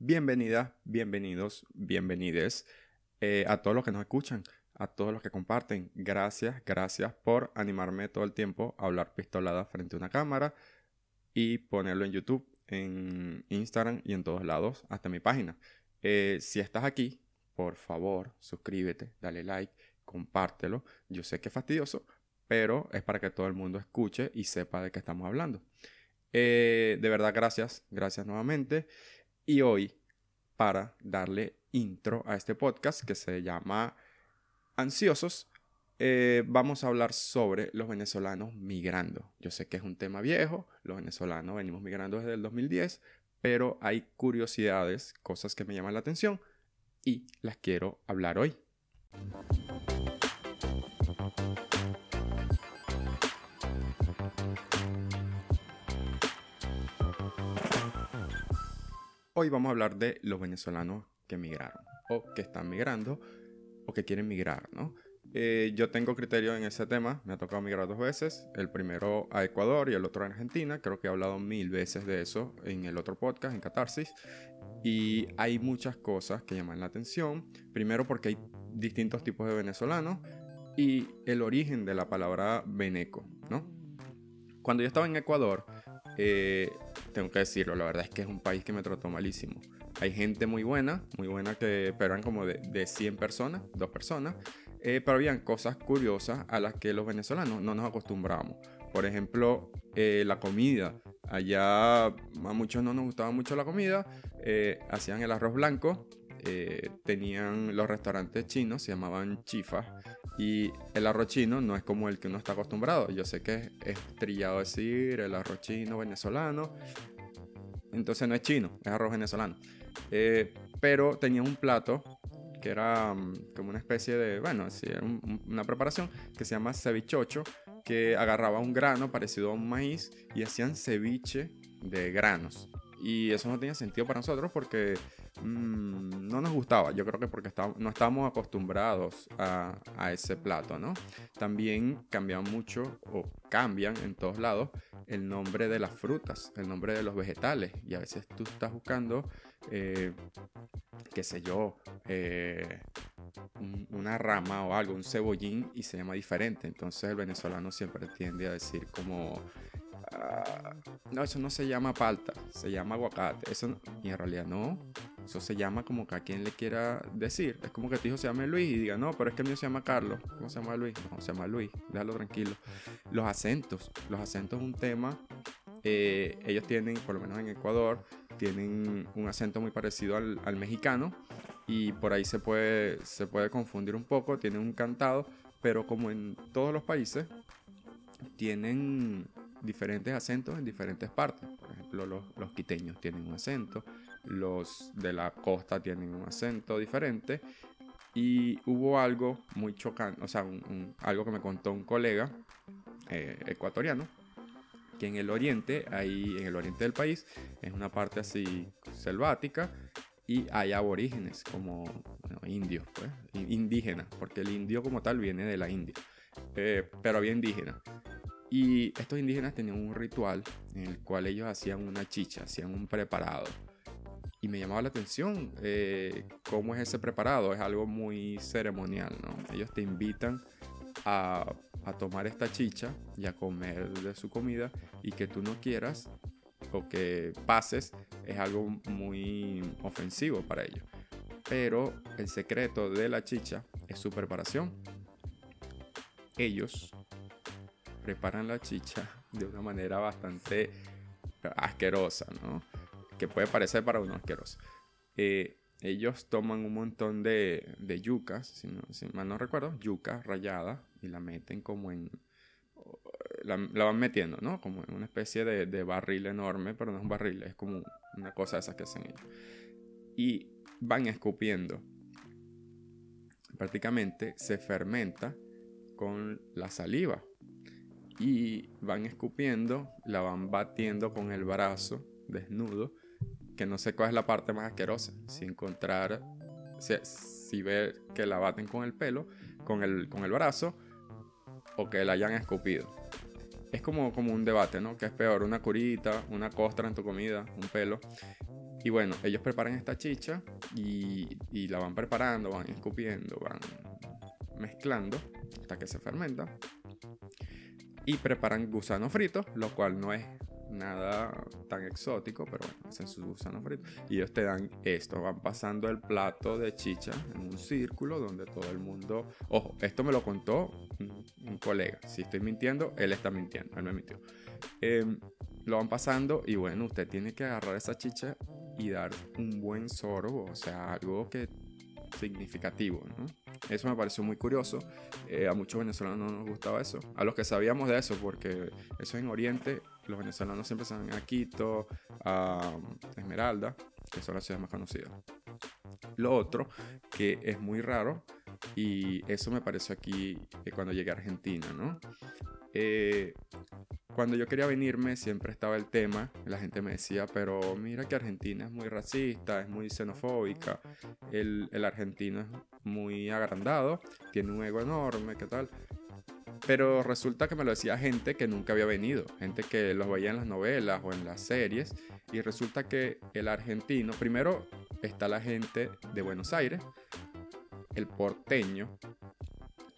Bienvenidas, bienvenidos, bienvenides eh, a todos los que nos escuchan, a todos los que comparten. Gracias, gracias por animarme todo el tiempo a hablar pistolada frente a una cámara y ponerlo en YouTube, en Instagram y en todos lados, hasta mi página. Eh, si estás aquí, por favor, suscríbete, dale like, compártelo. Yo sé que es fastidioso, pero es para que todo el mundo escuche y sepa de qué estamos hablando. Eh, de verdad, gracias, gracias nuevamente. Y hoy, para darle intro a este podcast que se llama Ansiosos, eh, vamos a hablar sobre los venezolanos migrando. Yo sé que es un tema viejo, los venezolanos venimos migrando desde el 2010, pero hay curiosidades, cosas que me llaman la atención y las quiero hablar hoy. Hoy vamos a hablar de los venezolanos que migraron o que están migrando o que quieren migrar, ¿no? Eh, yo tengo criterio en ese tema, me ha tocado migrar dos veces, el primero a Ecuador y el otro a Argentina, creo que he hablado mil veces de eso en el otro podcast, en Catarsis, y hay muchas cosas que llaman la atención, primero porque hay distintos tipos de venezolanos y el origen de la palabra veneco, ¿no? Cuando yo estaba en Ecuador, eh, tengo que decirlo, la verdad es que es un país que me trató malísimo. Hay gente muy buena, muy buena que, pero eran como de, de 100 personas, dos personas, eh, pero habían cosas curiosas a las que los venezolanos no nos acostumbramos. Por ejemplo, eh, la comida. Allá a muchos no nos gustaba mucho la comida. hacían el arroz blanco. Tenían los restaurantes chinos, se llamaban chifas. Y el arroz chino no es como el que uno está acostumbrado. Yo sé que es trillado decir el arroz chino venezolano. Entonces no es chino, es arroz venezolano. Eh, pero tenía un plato que era mm, como una especie de, bueno, sí, era una preparación que se llama cevichocho, que agarraba un grano parecido a un maíz y hacían ceviche de granos. Y eso no tenía sentido para nosotros porque Mm, no nos gustaba, yo creo que porque no estábamos acostumbrados a, ese plato, ¿no? También cambian mucho o cambian en todos lados el nombre de las frutas, el nombre de los vegetales y a veces tú estás buscando, eh, qué sé yo, eh, una rama o algo, un cebollín y se llama diferente, entonces el venezolano siempre tiende a decir como Ah, no, eso no se llama palta, se llama aguacate. Eso y en realidad no. Eso se llama como que a quien le quiera decir. Es como que tu hijo se llame Luis y diga, no, pero es que el mío se llama Carlos. ¿Cómo se llama Luis? No, se llama Luis. Déjalo tranquilo. Los acentos. Los acentos es un tema. Eh, ellos tienen, por lo menos en Ecuador, tienen un acento muy parecido al, al mexicano. Y por ahí se puede, se puede confundir un poco. Tienen un cantado. Pero como en todos los países, tienen diferentes acentos en diferentes partes. Por ejemplo, los, los, quiteños tienen un acento, los de la costa tienen un acento diferente. Y hubo algo muy chocante, o sea, algo que me contó un colega eh, ecuatoriano, que en el oriente, ahí en el oriente del país, es una parte así selvática y hay aborígenes como indios, pues, indígenas, porque el indio como tal viene de la India, eh, pero había indígenas. Y estos indígenas tenían un ritual en el cual ellos hacían una chicha, hacían un preparado. Y me llamaba la atención eh, cómo es ese preparado. Es algo muy ceremonial, ¿no? Ellos te invitan a, a tomar esta chicha y a comer de su comida y que tú no quieras o que pases es algo muy ofensivo para ellos. Pero el secreto de la chicha es su preparación. Ellos preparan la chicha de una manera bastante asquerosa, ¿no? Que puede parecer para uno asqueroso. Eh, ellos toman un montón de, de yucas, si, mal no recuerdo, yuca rayada, y la meten como en... La, van metiendo, ¿no? Como en una especie de, de, barril enorme, pero no es un barril, es como una cosa de esas que hacen ellos. Y van escupiendo. Prácticamente se fermenta con la saliva y van escupiendo, la van batiendo con el brazo desnudo, que no sé cuál es la parte más asquerosa, si encontrar, si, ver que la baten con el pelo, con el, con el brazo, o que la hayan escupido. Es como, como un debate, ¿no? ¿Qué es peor? ¿Una curita, una costra en tu comida, un pelo? Y bueno, ellos preparan esta chicha y, y la van preparando, van escupiendo, van mezclando hasta que se fermenta. Y preparan gusano frito, lo cual no es nada tan exótico, pero bueno, hacen sus gusanos fritos. Y ellos te dan esto, van pasando el plato de chicha en un círculo donde todo el mundo... Ojo, esto me lo contó un, colega. Si estoy mintiendo, él está mintiendo, él me mintió. Em, lo van pasando y bueno, usted tiene que agarrar esa chicha y dar un buen sorbo, o sea, algo que significativo, ¿no? Eso me pareció muy curioso. Eh, a muchos venezolanos no nos gustaba eso. A los que sabíamos de eso, porque eso en Oriente, los venezolanos siempre van a Quito, a Esmeralda, que son las ciudades más conocidas. Lo otro, que es muy raro, y eso me pareció aquí eh, cuando llegué a Argentina, ¿no? Eh, cuando yo quería venirme siempre estaba el tema, la gente me decía, pero mira que Argentina es muy racista, es muy xenofóbica, el, el argentino es muy agrandado, tiene un ego enorme, ¿qué tal? Pero resulta que me lo decía gente que nunca había venido, gente que los veía en las novelas o en las series, y resulta que el argentino, primero está la gente de Buenos Aires, el porteño,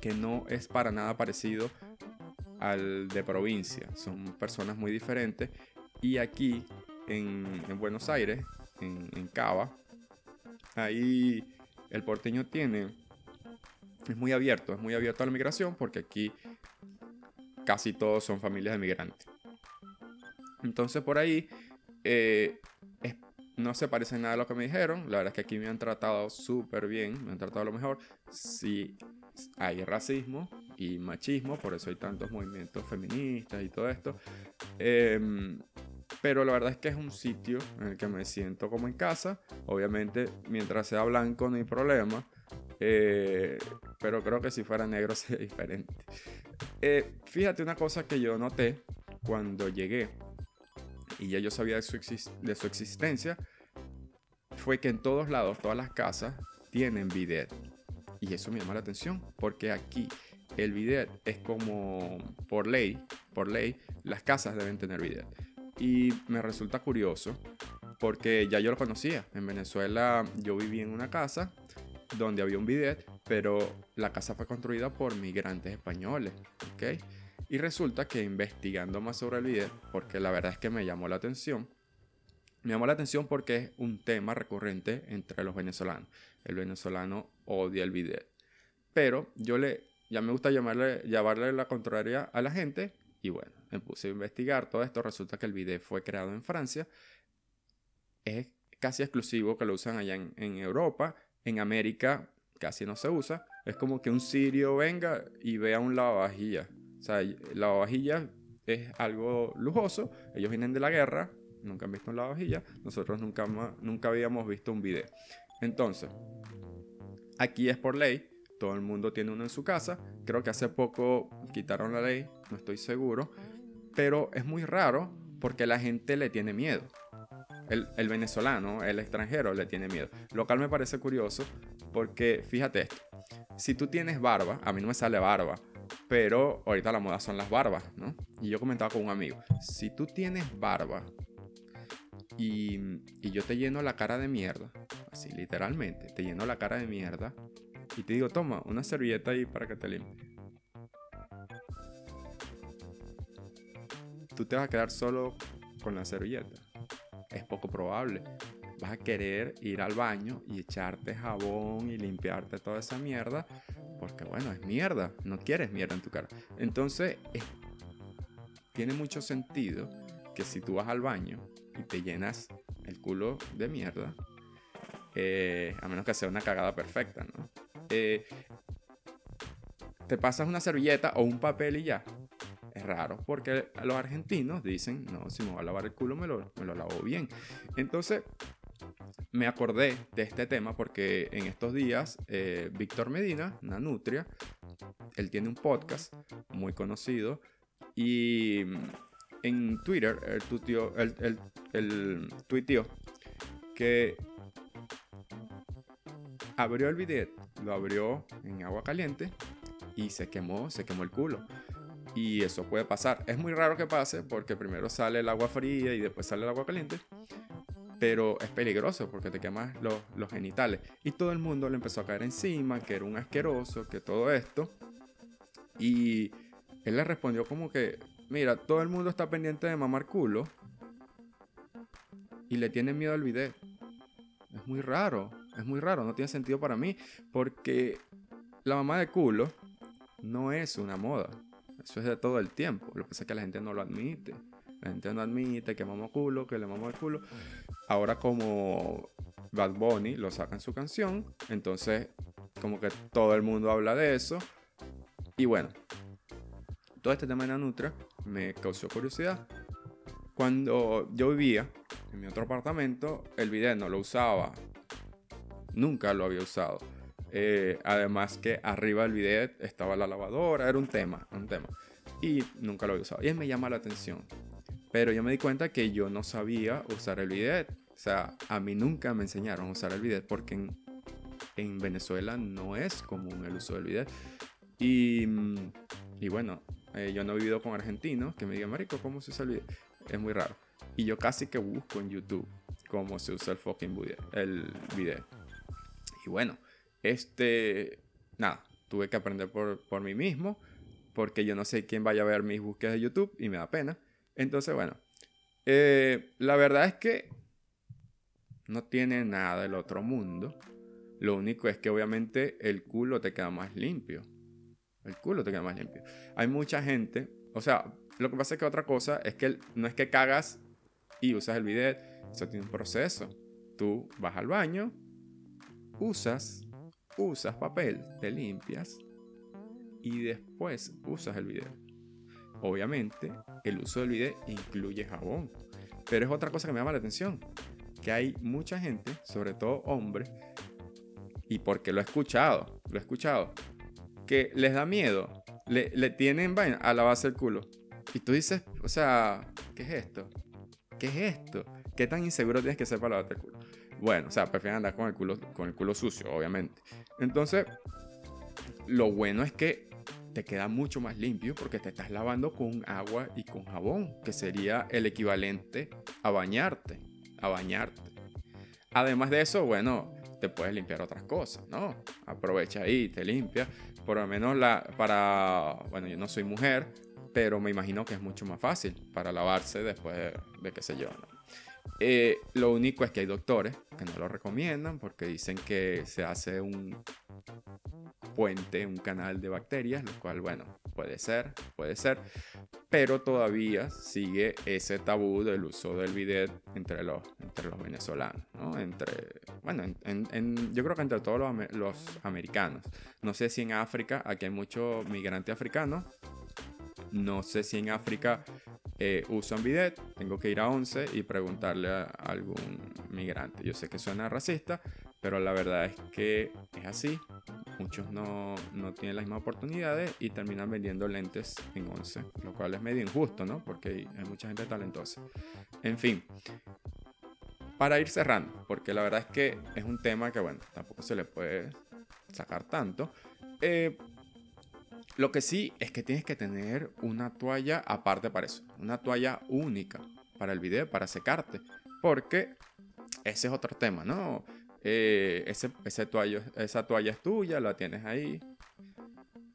que no es para nada parecido al de provincia. Son personas muy diferentes. Y aquí en, Buenos Aires, en, en, Cava, ahí el porteño tiene, es muy abierto, es muy abierto a la migración porque aquí casi todos son familias de migrantes. Entonces por ahí eh, no se parece nada a lo que me dijeron. La verdad es que aquí me han tratado súper bien, me han tratado lo mejor. Si hay racismo, y machismo, por eso hay tantos movimientos feministas y todo esto. Em, pero la verdad es que es un sitio en el que me siento como en casa. Obviamente, mientras sea blanco no hay problema. Eh, pero creo que si fuera negro sería diferente. Eh, fíjate una cosa que yo noté cuando llegué y ya yo sabía de su, de su existencia, fue que en todos lados, todas las casas tienen bidet. Y eso me llama la atención, porque aquí el bidet es como por ley, por ley, las casas deben tener bidet. Y me resulta curioso porque ya yo lo conocía. En Venezuela yo viví en una casa donde había un bidet, pero la casa fue construida por migrantes españoles, ¿ok? Y resulta que investigando más sobre el bidet, porque la verdad es que me llamó la atención, me llamó la atención porque es un tema recurrente entre los venezolanos. El venezolano odia el bidet. Pero yo le ya me gusta llamarle, llamarle la contraria a la gente. Y bueno, me puse a investigar todo esto. Resulta que el bidet fue creado en Francia. Es casi exclusivo que lo usan allá en Europa. En América casi no se usa. Es como que un sirio venga y vea un lavavajillas. O sea, lavavajillas es algo lujoso. Ellos vienen de la guerra, nunca han visto un lavavajillas. Nosotros nunca, nunca habíamos visto un bidet. Entonces, aquí es por ley todo el mundo tiene uno en su casa. Creo que hace poco quitaron la ley, no estoy seguro. Pero es muy raro porque la gente le tiene miedo. El, venezolano, el extranjero le tiene miedo. Lo cual me parece curioso porque fíjate esto. Si tú tienes barba, a mí no me sale barba, pero ahorita la moda son las barbas, ¿no? Y yo comentaba con un amigo, si tú tienes barba y, y yo te lleno la cara de mierda, así literalmente, te lleno la cara de mierda, y te digo, toma, una servilleta ahí para que te limpie. Tú te vas a quedar solo con la servilleta. Es poco probable. Vas a querer ir al baño y echarte jabón y limpiarte toda esa mierda. Porque bueno, es mierda. No quieres mierda en tu cara. Entonces, tiene mucho sentido que si tú vas al baño y te llenas el culo de mierda, eh, a menos que sea una cagada perfecta, ¿no? Eh, te pasas una servilleta o un papel y ya. Es raro, porque los argentinos dicen, no, si me voy a lavar el culo me lo, me lo lavo bien. Entonces, me acordé de este tema porque en estos días eh, Víctor Medina, Nanutria, él tiene un podcast muy conocido y en Twitter él el, el, tuiteó que abrió el bidet, lo abrió en agua caliente y se quemó, se quemó el culo. Y eso puede pasar. Es muy raro que pase porque primero sale el agua fría y después sale el agua caliente. Pero es peligroso porque te quemas los, los genitales. Y todo el mundo le empezó a caer encima, que era un asqueroso, que todo esto. Y él le respondió como que, mira, todo el mundo está pendiente de mamar culo y le tiene miedo al bidet. Es muy raro, es muy raro, no tiene sentido para mí, porque la mamá de culo no es una moda. Eso es de todo el tiempo. Lo que pasa es que la gente no lo admite. La gente no admite que mamó culo, que le mamó el culo. Ahora como Bad Bunny lo saca en su canción, entonces como que todo el mundo habla de eso. Y bueno, todo este tema de la Nutra me causó curiosidad. Cuando yo vivía en mi otro apartamento, el bidet no lo usaba. Nunca lo había usado. Eh, además que arriba del bidet estaba la lavadora, era un tema, un tema. Y nunca lo había usado. Y me llama la atención. Pero yo me di cuenta que yo no sabía usar el bidet. O sea, a mí nunca me enseñaron a usar el bidet porque en, en Venezuela no es común el uso del bidet. Y, mm, y bueno, eh, yo no he vivido con argentinos que me digan, Marico, ¿cómo se usa el bidet? Es muy raro. Y yo casi que busco en YouTube cómo se usa el fucking bidet. El. Y bueno, este, nada, tuve que aprender por, por mí mismo, porque yo no sé quién vaya a ver mis búsquedas de YouTube y me da pena. Entonces, bueno, eh, la verdad es que no tiene nada del otro mundo. Lo único es que obviamente el culo te queda más limpio. El culo te queda más limpio. Hay mucha gente, o sea, lo que pasa es que otra cosa es que no es que cagas y usas el bidet, eso tiene un proceso. Tú vas al baño, usas usas papel, te limpias y después usas el bidet. Obviamente, el uso del bidet incluye jabón, pero es otra cosa que me llama la atención, que hay mucha gente, sobre todo hombres, y porque lo he escuchado, lo he escuchado, que les da miedo, le, tienen vaina a lavarse el culo. Y tú dices, o sea, ¿qué es esto? ¿Qué es esto? ¿Qué tan inseguro tienes que ser para lavarte el culo? Bueno, o sea, prefieren andar con el culo, con el culo sucio, obviamente. Entonces, lo bueno es que te queda mucho más limpio porque te estás lavando con agua y con jabón, que sería el equivalente a bañarte, a bañarte. Además de eso, bueno, te puedes limpiar otras cosas, ¿no? Aprovecha ahí, te limpia. Por lo menos la, para, bueno, yo no soy mujer, pero me imagino que es mucho más fácil para lavarse después de, de qué sé yo, ¿no? Eh, lo único es que hay doctores que no lo recomiendan porque dicen que se hace un puente, un canal de bacterias, lo cual, bueno, puede ser, puede ser, pero todavía sigue ese tabú del uso del bidet entre los, entre los venezolanos, ¿no? Entre, bueno, en, yo creo que entre todos los, los americanos. No sé si en África, aquí hay muchos migrantes africanos, no sé si en África eh, usan bidet, tengo que ir a 11 y preguntarle a algún migrante. Yo sé que suena racista, pero la verdad es que es así. Muchos no, no tienen las mismas oportunidades y terminan vendiendo lentes en 11, lo cual es medio injusto, ¿no? Porque hay, mucha gente talentosa. En fin, para ir cerrando, porque la verdad es que es un tema que, bueno, tampoco se le puede sacar tanto. Eh, lo que sí es que tienes que tener una toalla aparte para eso. Una toalla única para el video, para secarte. Porque ese es otro tema, ¿no? Eh, ese, ese esa toalla es tuya, la tienes ahí.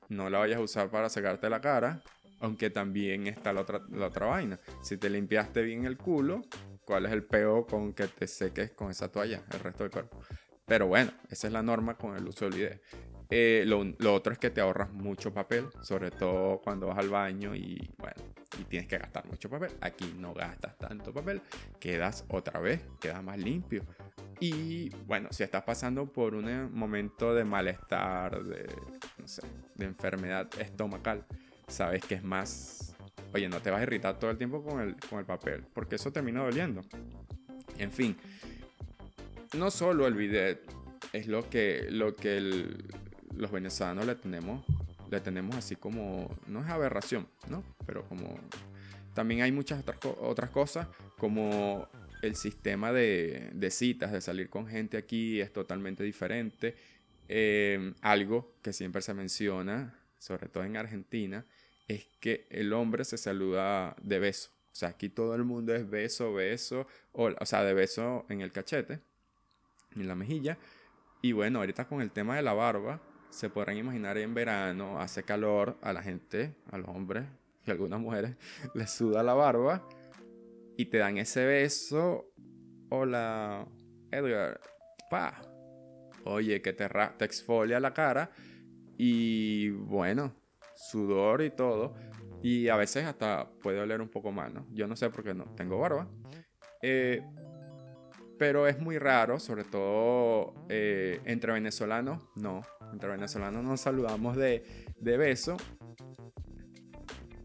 No la vayas a usar para secarte la cara. Aunque también está la otra, la otra vaina. Si te limpiaste bien el culo, ¿cuál es el peo con que te seques con esa toalla el resto del cuerpo? Pero bueno, esa es la norma con el uso del video. Eh, lo, otro es que te ahorras mucho papel, sobre todo cuando vas al baño y bueno, y tienes que gastar mucho papel. Aquí no gastas tanto papel, quedas otra vez, quedas más limpio. Y bueno, si estás pasando por un eh, momento de malestar, de, no sé, de enfermedad estomacal, sabes que es más... Oye, no te vas a irritar todo el tiempo con el, con el papel, porque eso termina doliendo. En fin, no solo el bidet es lo que, lo que los venezolanos le tenemos, le tenemos así como, no es aberración, ¿no? Pero como también hay muchas otras, otras cosas, como el sistema de, citas, de salir con gente aquí es totalmente diferente. Em, algo que siempre se menciona, sobre todo en Argentina, es que el hombre se saluda de beso O sea, aquí todo el mundo es beso, beso, o, o sea, de beso en el cachete, en la mejilla. Y bueno, ahorita con el tema de la barba, se podrán imaginar en verano, hace calor, a la gente, a los hombres y algunas mujeres, les suda la barba y te dan ese beso. Hola, Edgar. Pa. Oye, que te, te exfolia la cara y bueno, sudor y todo. Y a veces hasta puede oler un poco mal, ¿no? Yo no sé por qué no tengo barba. Eh, pero es muy raro, sobre todo eh, entre venezolanos, no, entre venezolanos nos saludamos de, de beso.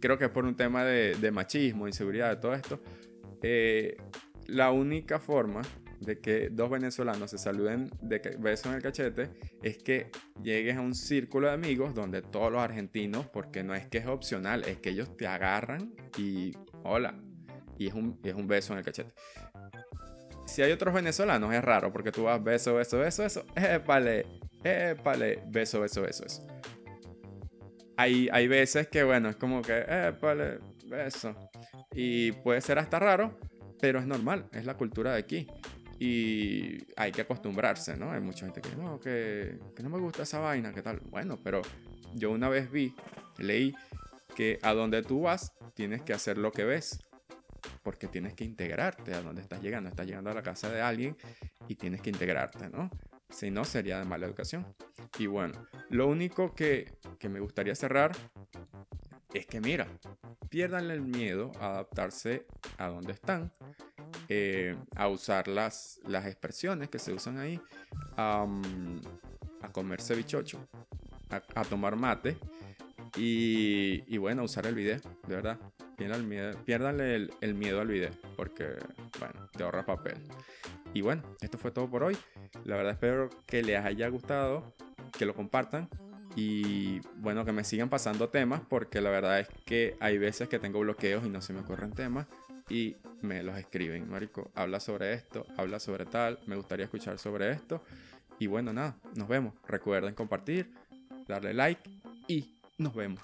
Creo que es por un tema de, de machismo, inseguridad, de todo esto. Eh, la única forma de que dos venezolanos se saluden de beso en el cachete es que llegues a un círculo de amigos donde todos los argentinos, porque no es que es opcional, es que ellos te agarran y hola, y es un, es un beso en el cachete si hay otros venezolanos es raro porque tú vas beso, beso, beso, beso, épale, épale, beso, beso, beso, beso. Hay, hay veces que, bueno, es como que, épale, beso. Y puede ser hasta raro, pero es normal, es la cultura de aquí. Y hay que acostumbrarse, ¿no? Hay mucha gente que, no, que no me gusta esa vaina, ¿qué tal? Bueno, pero yo una vez vi, leí que a donde tú vas tienes que hacer lo que ves porque tienes que integrarte a donde estás llegando. Estás llegando a la casa de alguien y tienes que integrarte, ¿no? Si no, sería de mala educación. Y bueno, lo único que, que me gustaría cerrar es que, mira, pierdan el miedo a adaptarse a donde están, eh, a usar las, las expresiones que se usan ahí, a comerse bichocho, a, tomar mate y, y, bueno, usar el video, de verdad. Pierdan el, el, miedo al video, porque, bueno, te ahorra papel. Y bueno, esto fue todo por hoy. La verdad espero que les haya gustado, que lo compartan y bueno, que me sigan pasando temas, porque la verdad es que hay veces que tengo bloqueos y no se me ocurren temas y me los escriben. Marico, habla sobre esto, habla sobre tal, me gustaría escuchar sobre esto. Y bueno, nada, nos vemos. Recuerden compartir, darle like y nos vemos.